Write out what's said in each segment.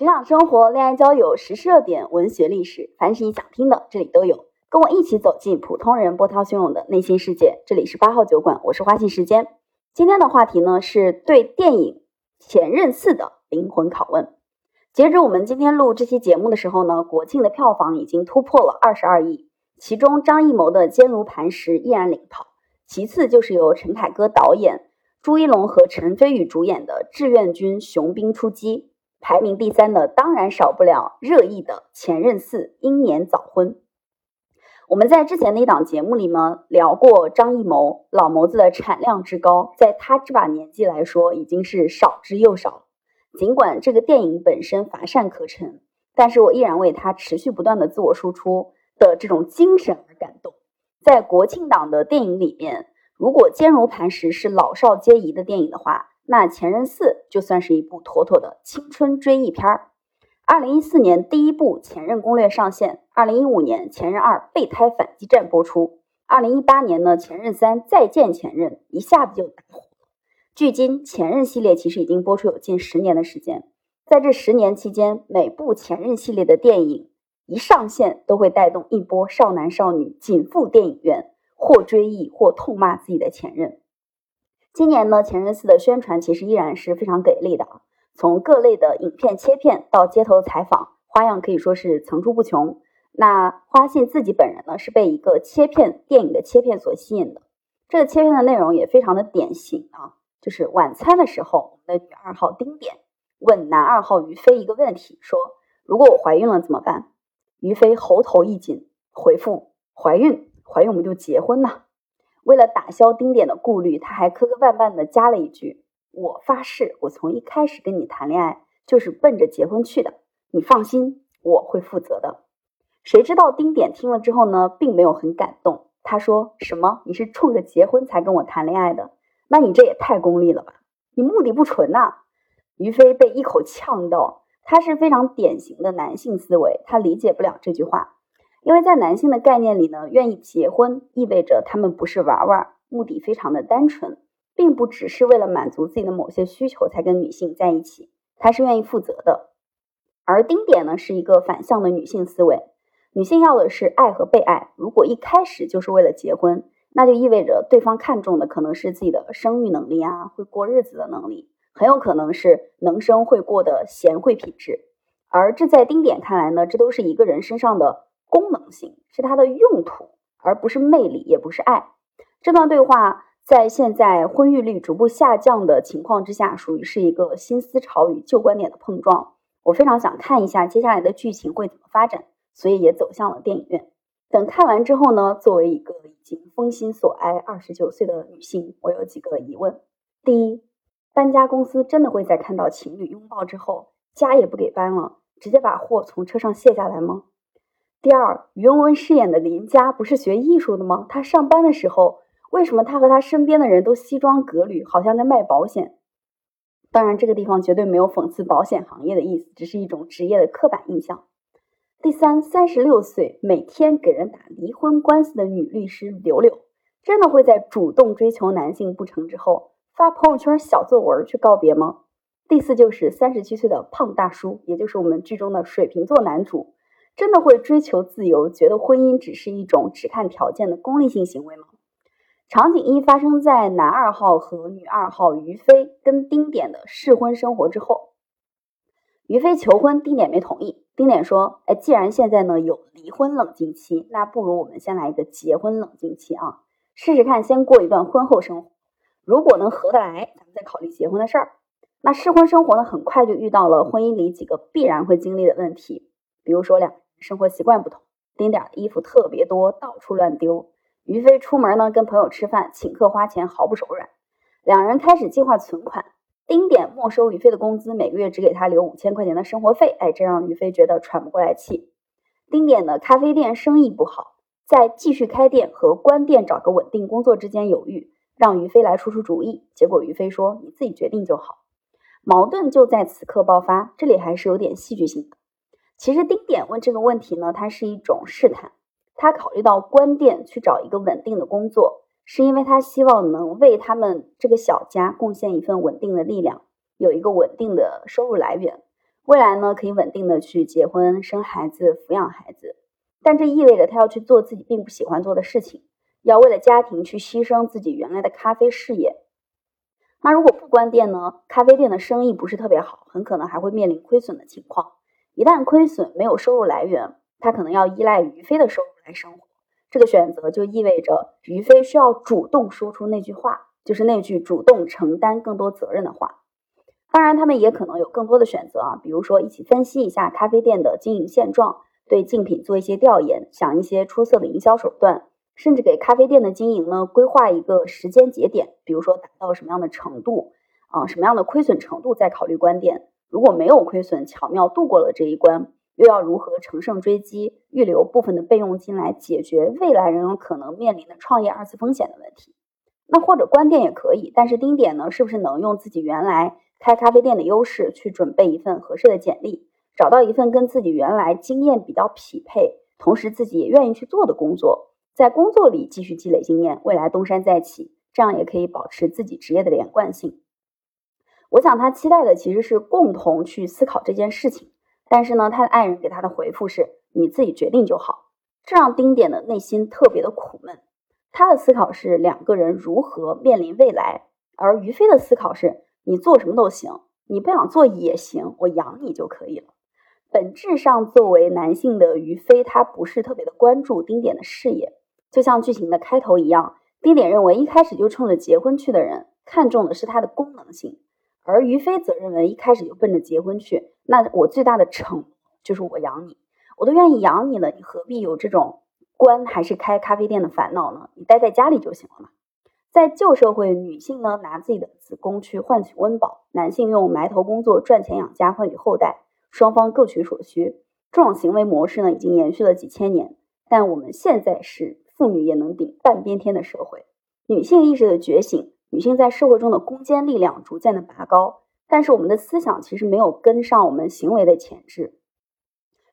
职场生活、恋爱交友、时事热点、文学历史，凡是你想听的，这里都有。跟我一起走进普通人波涛汹涌的内心世界。这里是八号酒馆，我是花信时间。今天的话题呢，是对电影《前任四》的灵魂拷问。截止我们今天录这期节目的时候呢，国庆的票房已经突破了二十二亿，其中张艺谋的《坚如磐石》依然领跑，其次就是由陈凯歌导演、朱一龙和陈飞宇主演的《志愿军雄兵出击》。排名第三的当然少不了热议的《前任四》英年早婚。我们在之前的一档节目里呢聊过张艺谋老谋子的产量之高，在他这把年纪来说已经是少之又少。尽管这个电影本身乏善可陈，但是我依然为他持续不断的自我输出的这种精神而感动。在国庆档的电影里面，如果坚如磐石是老少皆宜的电影的话。那《前任四》就算是一部妥妥的青春追忆片儿。二零一四年第一部《前任攻略》上线，二零一五年《前任二备胎反击战》播出，二零一八年呢《前任三再见前任》一下子就大火。距今，《前任》系列其实已经播出有近十年的时间，在这十年期间，每部《前任》系列的电影一上线，都会带动一波少男少女紧赴电影院，或追忆，或痛骂自己的前任。今年呢，《前任四》的宣传其实依然是非常给力的！从各类的影片切片到街头采访，花样可以说是层出不穷。那花信自己本人呢，是被一个切片电影的切片所吸引的。这个切片的内容也非常的典型啊，就是晚餐的时候，我们的女二号丁点问男二号于飞一个问题，说：“如果我怀孕了怎么办？”于飞喉头一紧，回复：“怀孕，怀孕我们就结婚呐。”为了打消丁点的顾虑，他还磕磕绊绊的加了一句：“我发誓，我从一开始跟你谈恋爱就是奔着结婚去的，你放心，我会负责的。”谁知道丁点听了之后呢，并没有很感动。他说：“什么？你是冲着结婚才跟我谈恋爱的？那你这也太功利了吧？你目的不纯呐！”于飞被一口呛到，他是非常典型的男性思维，他理解不了这句话。因为在男性的概念里呢，愿意结婚意味着他们不是玩玩，目的非常的单纯，并不只是为了满足自己的某些需求才跟女性在一起，他是愿意负责的。而丁点呢，是一个反向的女性思维，女性要的是爱和被爱。如果一开始就是为了结婚，那就意味着对方看重的可能是自己的生育能力啊，会过日子的能力，很有可能是能生会过的贤惠品质。而这在丁点看来呢，这都是一个人身上的。功能性是它的用途，而不是魅力，也不是爱。这段对话在现在婚育率逐步下降的情况之下，属于是一个新思潮与旧观点的碰撞。我非常想看一下接下来的剧情会怎么发展，所以也走向了电影院。等看完之后呢，作为一个已经封心所哀二十九岁的女性，我有几个疑问：第一，搬家公司真的会在看到情侣拥抱之后，家也不给搬了，直接把货从车上卸下来吗？第二，于文文饰演的林佳不是学艺术的吗？他上班的时候，为什么他和他身边的人都西装革履，好像在卖保险？当然，这个地方绝对没有讽刺保险行业的意思，只是一种职业的刻板印象。第三，三十六岁每天给人打离婚官司的女律师柳柳，真的会在主动追求男性不成之后，发朋友圈小作文去告别吗？第四，就是三十七岁的胖大叔，也就是我们剧中的水瓶座男主。真的会追求自由，觉得婚姻只是一种只看条件的功利性行为吗？场景一发生在男二号和女二号于飞跟丁点的试婚生活之后，于飞求婚，丁点没同意。丁点说：“哎，既然现在呢有离婚冷静期，那不如我们先来一个结婚冷静期啊，试试看，先过一段婚后生活。如果能合得来，咱们再考虑结婚的事儿。那试婚生活呢，很快就遇到了婚姻里几个必然会经历的问题。”比如说，两生活习惯不同，丁点的衣服特别多，到处乱丢。于飞出门呢，跟朋友吃饭，请客花钱毫不手软。两人开始计划存款，丁点没收于飞的工资，每个月只给他留五千块钱的生活费。哎，这让于飞觉得喘不过来气。丁点的咖啡店生意不好，在继续开店和关店找个稳定工作之间犹豫，让于飞来出出主意。结果于飞说：“你自己决定就好。”矛盾就在此刻爆发，这里还是有点戏剧性的。其实丁点问这个问题呢，它是一种试探。他考虑到关店去找一个稳定的工作，是因为他希望能为他们这个小家贡献一份稳定的力量，有一个稳定的收入来源。未来呢可以稳定的去结婚、生孩子、抚养孩子，但这意味着他要去做自己并不喜欢做的事情，要为了家庭去牺牲自己原来的咖啡事业。那如果不关店呢？咖啡店的生意不是特别好，很可能还会面临亏损的情况。一旦亏损，没有收入来源，他可能要依赖于飞的收入来生活。这个选择就意味着于飞需要主动说出那句话，就是那句主动承担更多责任的话。当然，他们也可能有更多的选择啊，比如说一起分析一下咖啡店的经营现状，对竞品做一些调研，想一些出色的营销手段。甚至给咖啡店的经营呢规划一个时间节点，比如说达到什么样的程度，啊，什么样的亏损程度再考虑关店。如果没有亏损，巧妙度过了这一关，又要如何乘胜追击，预留部分的备用金来解决未来仍有可能面临的创业二次风险的问题？那或者关店也可以，但是丁点呢，是不是能用自己原来开咖啡店的优势去准备一份合适的简历，找到一份跟自己原来经验比较匹配，同时自己也愿意去做的工作？在工作里继续积累经验，未来东山再起，这样也可以保持自己职业的连贯性。我想他期待的其实是共同去思考这件事情，但是呢，他的爱人给他的回复是“你自己决定就好”，这让丁点的内心特别的苦闷。他的思考是两个人如何面临未来，而于飞的思考是你做什么都行，你不想做也行，我养你就可以了。本质上，作为男性的于飞，他不是特别的关注丁点的事业。就像剧情的开头一样，丁点认为一开始就冲着结婚去的人，看重的是他的功能性；而于飞则认为一开始就奔着结婚去，那我最大的承就是我养你，我都愿意养你了，你何必有这种关还是开咖啡店的烦恼呢？你待在家里就行了嘛。在旧社会，女性呢拿自己的子宫去换取温饱，男性用埋头工作赚钱养家换取后代，双方各取所需。这种行为模式呢已经延续了几千年，但我们现在是。妇女也能顶半边天的社会，女性意识的觉醒，女性在社会中的攻坚力量逐渐的拔高，但是我们的思想其实没有跟上我们行为的潜质。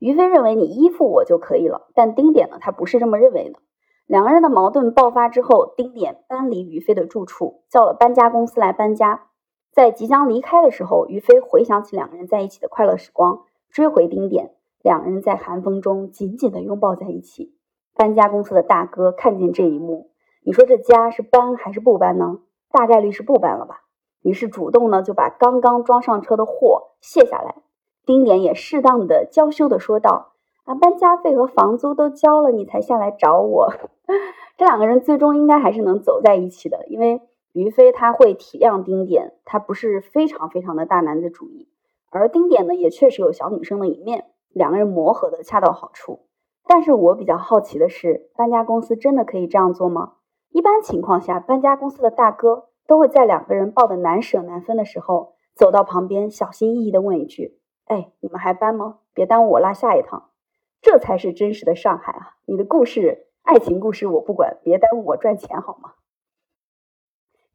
于飞认为你依附我就可以了，但丁点呢，他不是这么认为的。两个人的矛盾爆发之后，丁点搬离于飞的住处，叫了搬家公司来搬家。在即将离开的时候，于飞回想起两个人在一起的快乐时光，追回丁点，两个人在寒风中紧紧的拥抱在一起。搬家公司的大哥看见这一幕，你说这家是搬还是不搬呢？大概率是不搬了吧。于是主动呢就把刚刚装上车的货卸下来。丁点也适当的娇羞的说道：“啊，搬家费和房租都交了，你才下来找我。”这两个人最终应该还是能走在一起的，因为于飞他会体谅丁点，他不是非常非常的大男子主义，而丁点呢也确实有小女生的一面，两个人磨合的恰到好处。但是我比较好奇的是，搬家公司真的可以这样做吗？一般情况下，搬家公司的大哥都会在两个人抱得难舍难分的时候，走到旁边，小心翼翼地问一句：“哎，你们还搬吗？别耽误我拉下一趟。”这才是真实的上海啊！你的故事，爱情故事我不管，别耽误我赚钱好吗？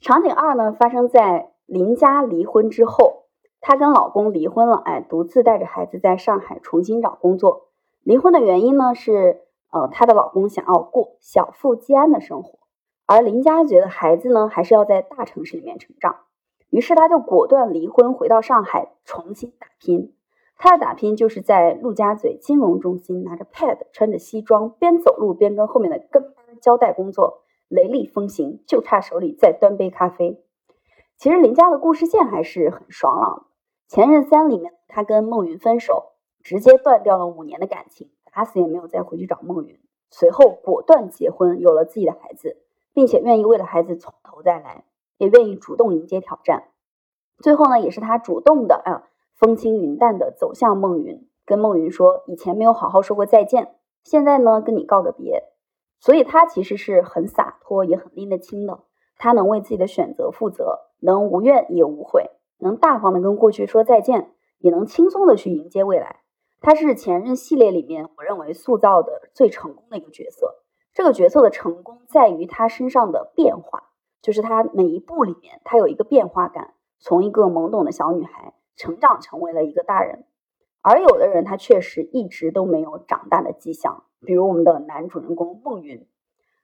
场景二呢，发生在林佳离婚之后，她跟老公离婚了，哎，独自带着孩子在上海重新找工作。离婚的原因呢是，呃，她的老公想要过小富即安的生活，而林佳觉得孩子呢还是要在大城市里面成长，于是她就果断离婚，回到上海重新打拼。她的打拼就是在陆家嘴金融中心拿着 pad，穿着西装，边走路边跟后面的跟班交代工作，雷厉风行，就差手里再端杯咖啡。其实林佳的故事线还是很爽朗的，《前任三》里面她跟孟云分手。直接断掉了五年的感情，打死也没有再回去找孟云。随后果断结婚，有了自己的孩子，并且愿意为了孩子从头再来，也愿意主动迎接挑战。最后呢，也是他主动的啊，风轻云淡的走向孟云，跟孟云说：“以前没有好好说过再见，现在呢，跟你告个别。”所以他其实是很洒脱，也很拎得清的。他能为自己的选择负责，能无怨也无悔，能大方的跟过去说再见，也能轻松的去迎接未来。他是前任系列里面我认为塑造的最成功的一个角色。这个角色的成功在于他身上的变化，就是他每一步里面他有一个变化感，从一个懵懂的小女孩成长成为了一个大人。而有的人他确实一直都没有长大的迹象，比如我们的男主人公孟云，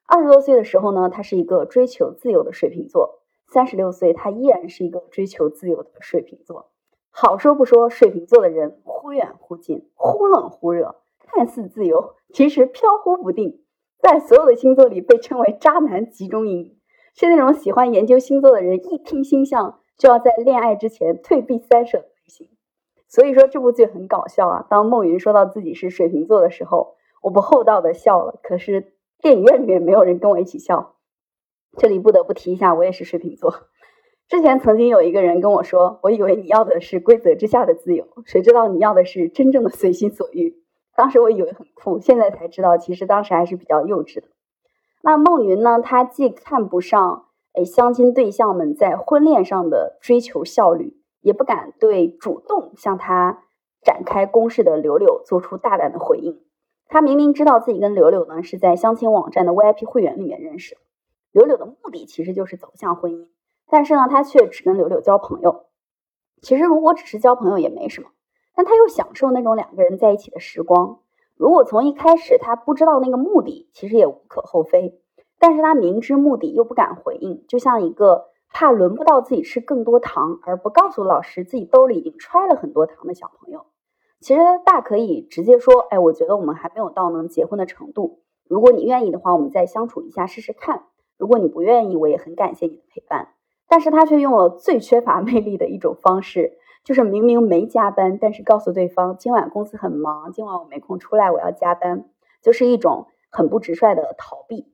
二十多岁的时候呢，他是一个追求自由的水瓶座；三十六岁他依然是一个追求自由的水瓶座。好说不说，水瓶座的人忽远忽近，忽冷忽热，看似自由，其实飘忽不定，在所有的星座里被称为渣男集中营，是那种喜欢研究星座的人一听星象就要在恋爱之前退避三舍的类型。所以说这部剧很搞笑啊！当孟云说到自己是水瓶座的时候，我不厚道的笑了，可是电影院里面没有人跟我一起笑。这里不得不提一下，我也是水瓶座。之前曾经有一个人跟我说：“我以为你要的是规则之下的自由，谁知道你要的是真正的随心所欲。”当时我以为很酷，现在才知道，其实当时还是比较幼稚的。那孟云呢？他既看不上哎相亲对象们在婚恋上的追求效率，也不敢对主动向他展开攻势的柳柳做出大胆的回应。他明明知道自己跟柳柳呢是在相亲网站的 VIP 会员里面认识，柳柳的目的其实就是走向婚姻。但是呢，他却只跟柳柳交朋友。其实如果只是交朋友也没什么，但他又享受那种两个人在一起的时光。如果从一开始他不知道那个目的，其实也无可厚非。但是他明知目的又不敢回应，就像一个怕轮不到自己吃更多糖而不告诉老师自己兜里已经揣了很多糖的小朋友。其实大可以直接说：“哎，我觉得我们还没有到能结婚的程度。如果你愿意的话，我们再相处一下试试看。如果你不愿意，我也很感谢你的陪伴。”但是他却用了最缺乏魅力的一种方式，就是明明没加班，但是告诉对方今晚公司很忙，今晚我没空出来，我要加班，就是一种很不直率的逃避。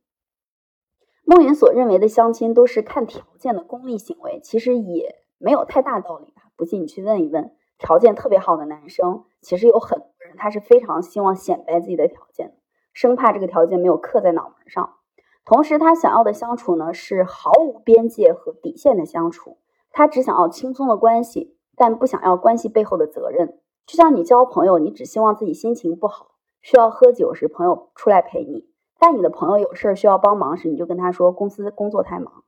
孟云所认为的相亲都是看条件的功利行为，其实也没有太大道理吧？不信你去问一问，条件特别好的男生，其实有很多人他是非常希望显摆自己的条件，生怕这个条件没有刻在脑门上。同时，他想要的相处呢，是毫无边界和底线的相处。他只想要轻松的关系，但不想要关系背后的责任。就像你交朋友，你只希望自己心情不好，需要喝酒时朋友出来陪你；但你的朋友有事需要帮忙时，你就跟他说公司工作太忙。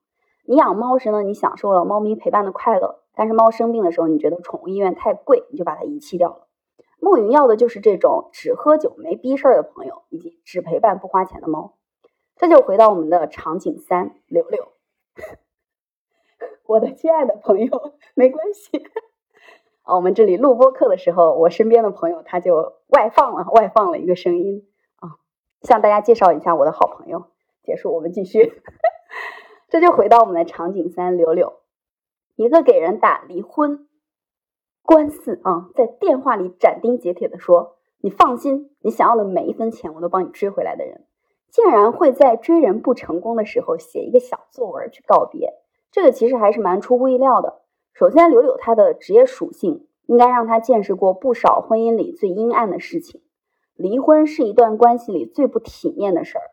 你养猫时呢，你享受了猫咪陪伴的快乐；但是猫生病的时候，你觉得宠物医院太贵，你就把它遗弃掉了。孟云要的就是这种只喝酒没逼事儿的朋友，以及只陪伴不花钱的猫。这就回到我们的场景三，柳柳，我的亲爱的朋友，没关系。啊，我们这里录播课的时候，我身边的朋友他就外放了，外放了一个声音啊，向大家介绍一下我的好朋友。结束，我们继续。这就回到我们的场景三，柳柳，一个给人打离婚官司啊，在电话里斩钉截铁的说：“你放心，你想要的每一分钱，我都帮你追回来的人。”竟然会在追人不成功的时候写一个小作文去告别，这个其实还是蛮出乎意料的。首先，柳柳她的职业属性应该让她见识过不少婚姻里最阴暗的事情。离婚是一段关系里最不体面的事儿。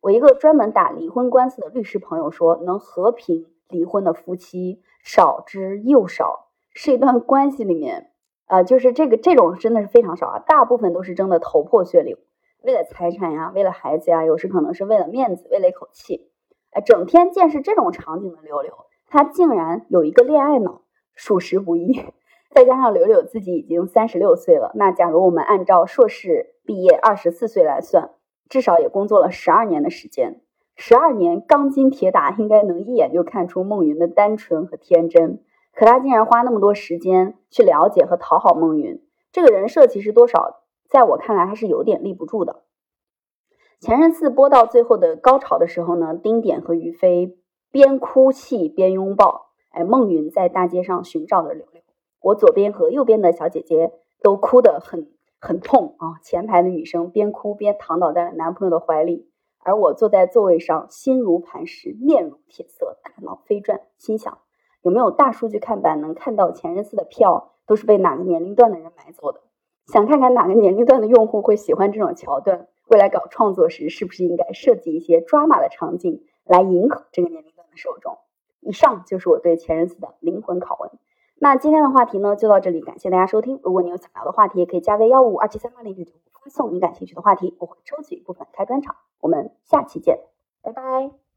我一个专门打离婚官司的律师朋友说，能和平离婚的夫妻少之又少，是一段关系里面，呃，就是这个这种真的是非常少啊，大部分都是争得头破血流。为了财产呀，为了孩子呀，有时可能是为了面子，为了一口气，哎，整天见识这种场景的柳柳，她竟然有一个恋爱脑，属实不易。再加上柳柳自己已经三十六岁了，那假如我们按照硕士毕业二十四岁来算，至少也工作了十二年的时间，十二年钢筋铁打，应该能一眼就看出孟云的单纯和天真。可他竟然花那么多时间去了解和讨好孟云，这个人设其实多少。在我看来，还是有点立不住的。前任四播到最后的高潮的时候呢，丁点和于飞边哭泣边拥抱。哎，孟云在大街上寻找着柳柳，我左边和右边的小姐姐都哭得很很痛啊。前排的女生边哭边躺倒在了男朋友的怀里，而我坐在座位上，心如磐石，面如铁色，大脑飞转，心想有没有大数据看板能看到前任四的票都是被哪个年龄段的人买走的？想看看哪个年龄段的用户会喜欢这种桥段，未来搞创作时是不是应该设计一些抓马的场景来迎合这个年龄段的受众？以上就是我对前任四的灵魂拷问。那今天的话题呢就到这里，感谢大家收听。如果你有想聊的话题，也可以加微幺五二七三八零九九发送你感兴趣的话题，我会抽取一部分开专场。我们下期见，拜拜。